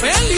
Well,